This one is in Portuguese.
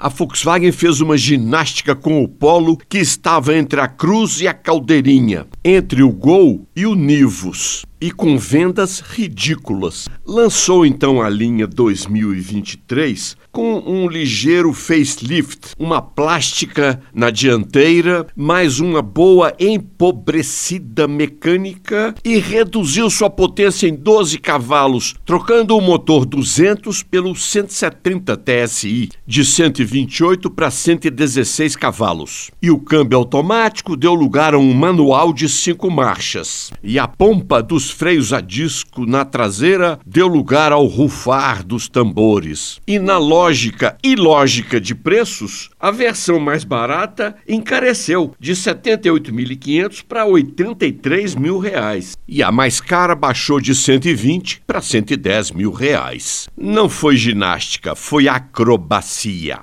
a Volkswagen fez uma ginástica com o Polo que estava entre a Cruz e a Caldeirinha, entre o Gol e o Nivus e com vendas ridículas. Lançou então a linha 2023 com um ligeiro facelift, uma plástica na dianteira, mais uma boa empobrecida mecânica e reduziu sua potência em 12 cavalos, trocando o motor 200 pelo 170 TSI de 128 para 116 cavalos. E o câmbio automático deu lugar a um manual de cinco marchas. E a pompa dos freios a disco na traseira deu lugar ao rufar dos tambores. E na lógica e lógica de preços, a versão mais barata encareceu de 78.500 para 83 mil reais. E a mais cara baixou de 120 para 110 mil reais. Não foi ginástica, foi acrobacia.